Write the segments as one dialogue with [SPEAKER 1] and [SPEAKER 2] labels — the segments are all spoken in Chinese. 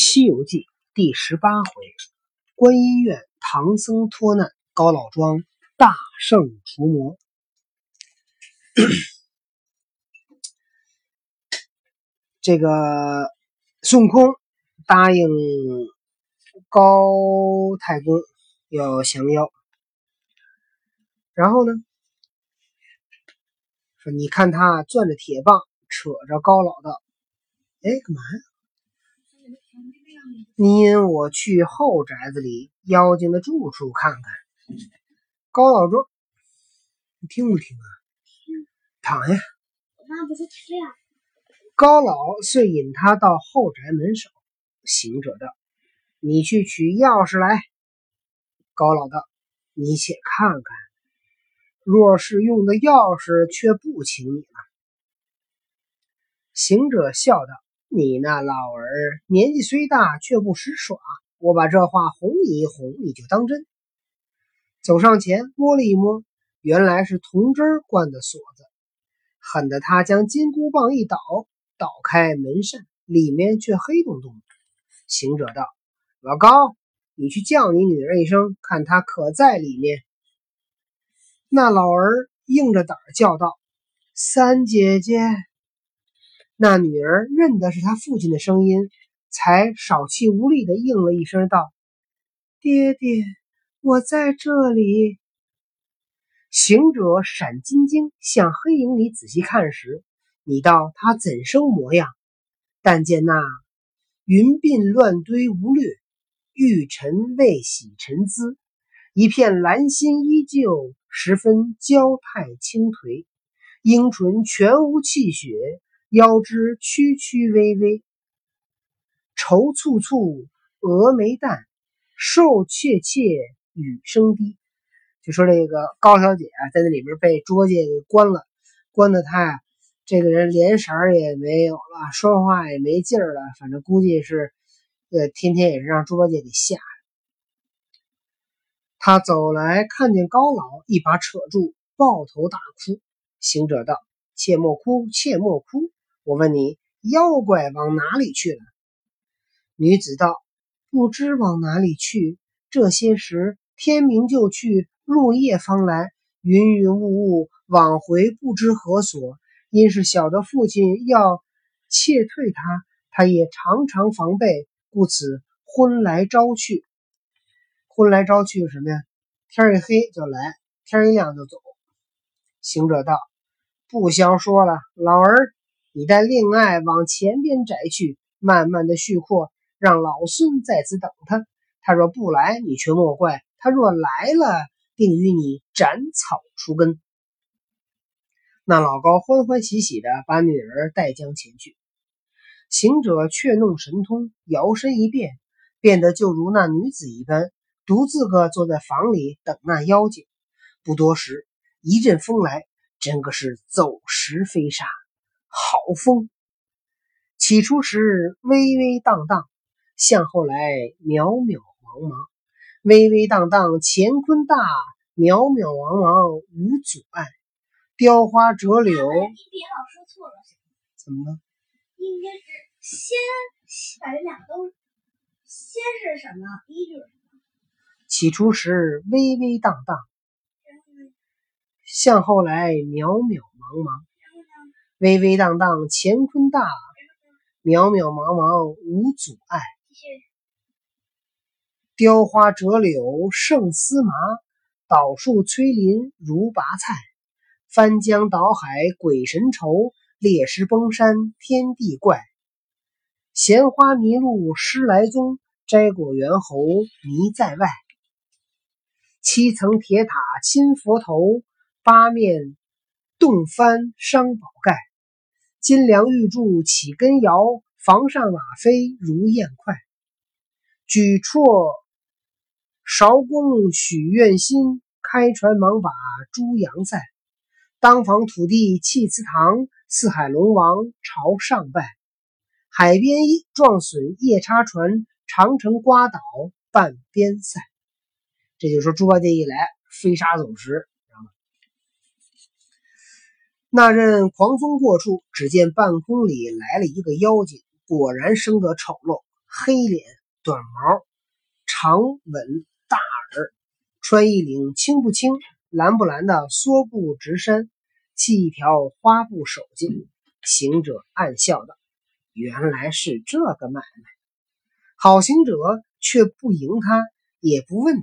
[SPEAKER 1] 西游记》第十八回，观音院唐僧脱难，高老庄大圣除魔。这个孙悟空答应高太公要降妖，然后呢，说你看他攥着铁棒，扯着高老道，哎，干嘛呀？你引我去后宅子里妖精的住处看看。高老庄，你听不听啊？听躺下。
[SPEAKER 2] 我不是太亮。
[SPEAKER 1] 高老遂引他到后宅门首，行者道：“你去取钥匙来。”高老道：“你且看看，若是用的钥匙，却不请你了。”行者笑道。你那老儿年纪虽大，却不识耍。我把这话哄你一哄，你就当真。走上前摸了一摸，原来是铜针灌的锁子。狠得他将金箍棒一捣，捣开门扇，里面却黑洞洞的。行者道：“老高，你去叫你女儿一声，看她可在里面。”那老儿硬着胆叫道：“三姐姐。”那女儿认得是他父亲的声音，才少气无力的应了一声，道：“爹爹，我在这里。”行者闪金睛向黑影里仔细看时，你道他怎生模样？但见那云鬓乱堆无略，玉尘未洗尘姿，一片兰心依旧，十分娇态轻颓，樱唇全无气血。腰肢曲曲微微，愁蹙蹙，蛾眉淡，瘦怯怯，语声低。就说这个高小姐啊，在那里面被猪八戒给关了，关的她呀，这个人连色也没有了，说话也没劲儿了。反正估计是，呃，天天也是让猪八戒给吓的。他走来，看见高老，一把扯住，抱头大哭。行者道：“切莫哭，切莫哭。”我问你，妖怪往哪里去了？女子道：“不知往哪里去。这些时天明就去，入夜方来，云云雾雾往回，不知何所。因是晓得父亲要窃退他，他也常常防备，故此昏来朝去。昏来朝去什么呀？天一黑就来，天一亮就走。”行者道：“不消说了，老儿。”你待另爱往前边宅去，慢慢的续阔，让老孙在此等他。他若不来，你却莫怪；他若来了，定与你斩草除根。那老高欢欢喜喜的把女儿带将前去。行者却弄神通，摇身一变，变得就如那女子一般，独自个坐在房里等那妖精。不多时，一阵风来，真个是走石飞沙。好风，起初时微微荡荡，向后来渺渺茫茫。微微荡荡乾坤大，渺渺茫茫无阻碍。雕花折柳，
[SPEAKER 2] 老说错了，
[SPEAKER 1] 怎么了？
[SPEAKER 2] 应该是先把这两个都先是什么？第一句是什么？
[SPEAKER 1] 起初时微微荡荡，向后来渺渺茫茫。微微荡荡乾坤大，渺渺茫茫无阻碍。雕花折柳胜丝麻，倒树摧林如拔菜。翻江倒海鬼神愁，裂石崩山天地怪。闲花迷路失来踪，摘果猿猴迷在外。七层铁塔侵佛头，八面洞翻伤宝盖。金梁玉柱起根摇，房上马飞如燕快。举绰韶公许愿心，开船忙把猪羊赛。当房土地弃祠堂，四海龙王朝上拜。海边一撞损夜叉船，长城刮倒半边塞。这就说猪八戒一来，飞沙走石。那阵狂风过处，只见半空里来了一个妖精，果然生得丑陋，黑脸、短毛、长吻、大耳，穿一领青不青、蓝不蓝的蓑布直衫，系一条花布手巾。行者暗笑道：“原来是这个买卖。”好行者却不迎他，也不问他，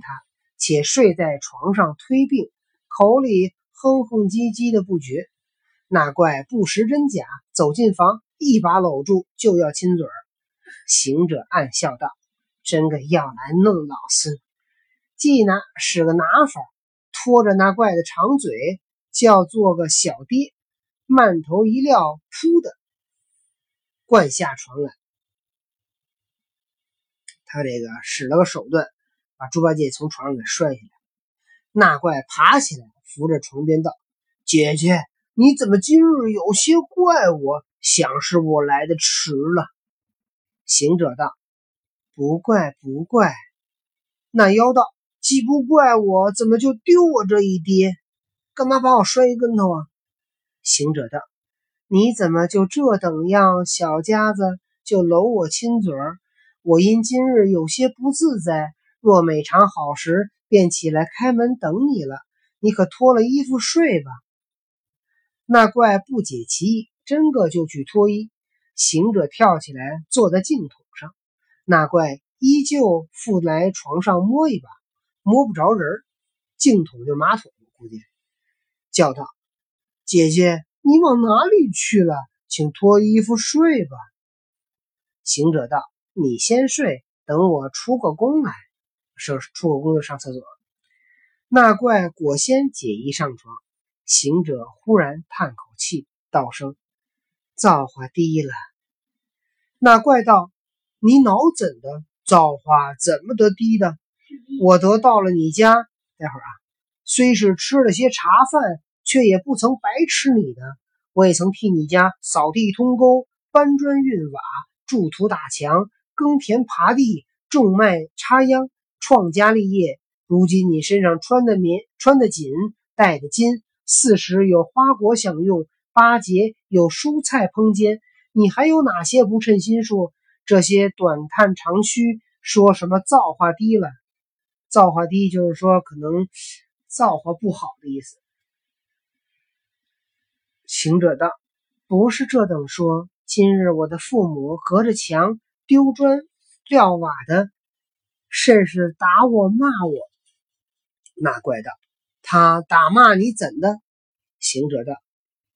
[SPEAKER 1] 且睡在床上推病，口里哼哼唧唧的不绝。那怪不识真假，走进房，一把搂住，就要亲嘴儿。行者暗笑道：“真个要来弄老孙！”既拿使个拿法，拖着那怪的长嘴，叫做个小爹，慢头一撂，噗的灌下床来。他这个使了个手段，把猪八戒从床上给摔下来。那怪爬起来，扶着床边道：“姐姐。”你怎么今日有些怪我？想是我来的迟了。行者道：“不怪不怪。”那妖道：“既不怪我，怎么就丢我这一跌？干嘛把我摔一跟头啊？”行者道：“你怎么就这等样？小家子就搂我亲嘴儿？我因今日有些不自在，若每尝好时，便起来开门等你了。你可脱了衣服睡吧。”那怪不解其意，真个就去脱衣。行者跳起来，坐在净土上。那怪依旧附来床上摸一把，摸不着人。净土就马桶，估计叫道：“姐姐，你往哪里去了？请脱衣服睡吧。”行者道：“你先睡，等我出个宫来。”说出个宫就上厕所。那怪果先解衣上床。行者忽然叹口气，道声：“造化低了。”那怪道：“你脑怎的？造化怎么得低的？我得到了你家，待会儿啊，虽是吃了些茶饭，却也不曾白吃你的。我也曾替你家扫地通沟、搬砖运瓦、筑土打墙、耕田耙地、种麦插秧，创家立业。如今你身上穿的棉，穿的锦，戴的金。”四时有花果享用，八节有蔬菜烹煎，你还有哪些不称心术？这些短叹长吁，说什么造化低了？造化低就是说可能造化不好的意思。行者道：“不是这等说，今日我的父母隔着墙丢砖撂瓦的，甚是打我骂我。”那怪道。他打骂你怎的？行者道：“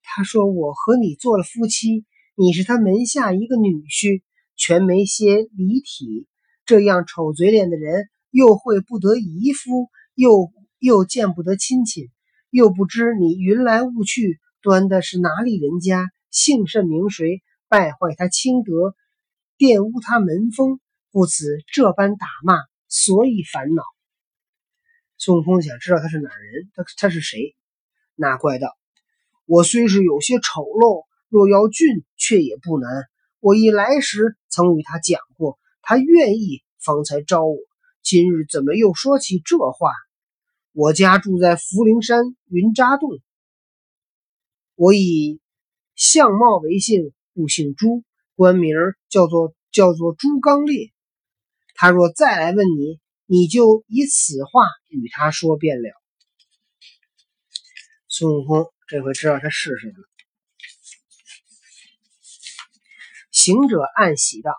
[SPEAKER 1] 他说我和你做了夫妻，你是他门下一个女婿，全没些礼体。这样丑嘴脸的人，又会不得姨夫，又又见不得亲戚，又不知你云来雾去，端的是哪里人家，姓甚名谁，败坏他清德，玷污他门风，故此这般打骂，所以烦恼。”孙悟空想知道他是哪人，他他是谁？那怪道：“我虽是有些丑陋，若要俊，却也不难。我一来时曾与他讲过，他愿意，方才招我。今日怎么又说起这话？我家住在福陵山云扎洞，我以相貌为姓，故姓朱，官名叫做叫做朱刚烈。他若再来问你。”你就以此话与他说遍了。孙悟空这回知道他是谁了。行者暗喜道：“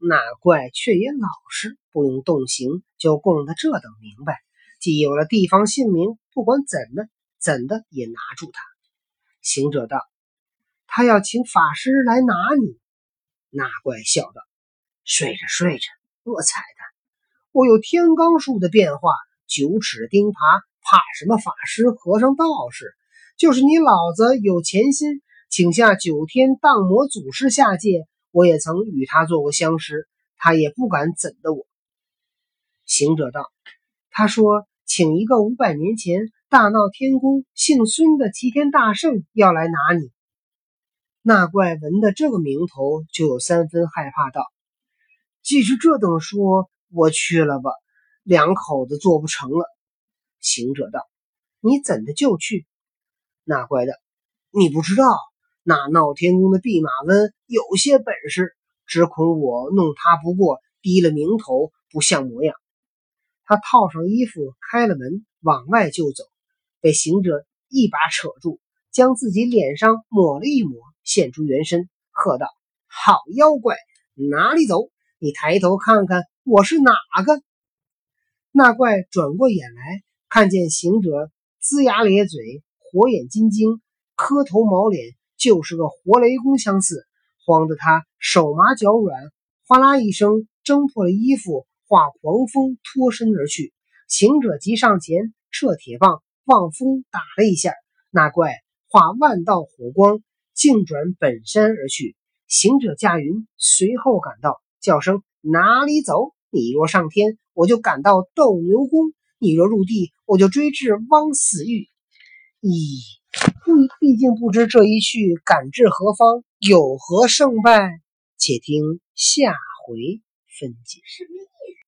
[SPEAKER 1] 那怪却也老实，不用动刑，就供得这等明白。既有了地方姓名，不管怎的怎的也拿住他。”行者道：“他要请法师来拿你。”那怪笑道：“睡着睡着，我猜”我有天罡术的变化，九齿钉耙，怕什么法师、和尚、道士？就是你老子有钱心，请下九天荡魔祖师下界，我也曾与他做过相识，他也不敢怎的我。行者道：“他说，请一个五百年前大闹天宫、姓孙的齐天大圣要来拿你。”那怪闻的这个名头，就有三分害怕，道：“既是这等说。”我去了吧，两口子做不成了。行者道：“你怎的就去？”那怪道：“你不知道，那闹天宫的弼马温有些本事，只恐我弄他不过，低了名头，不像模样。他套上衣服，开了门，往外就走，被行者一把扯住，将自己脸上抹了一抹，现出原身，喝道：“好妖怪，哪里走？你抬头看看，我是哪个？”那怪转过眼来，看见行者龇牙咧嘴，火眼金睛，磕头毛脸，就是个活雷公相似，慌得他手麻脚软，哗啦一声挣破了衣服，化狂风脱身而去。行者急上前，撤铁棒望风打了一下，那怪化万道火光，径转本山而去。行者驾云随后赶到，叫声哪里走？你若上天，我就赶到斗牛宫；你若入地，我就追至汪死狱。咦，毕毕竟不知这一去赶至何方，有何胜败？且听下回分解。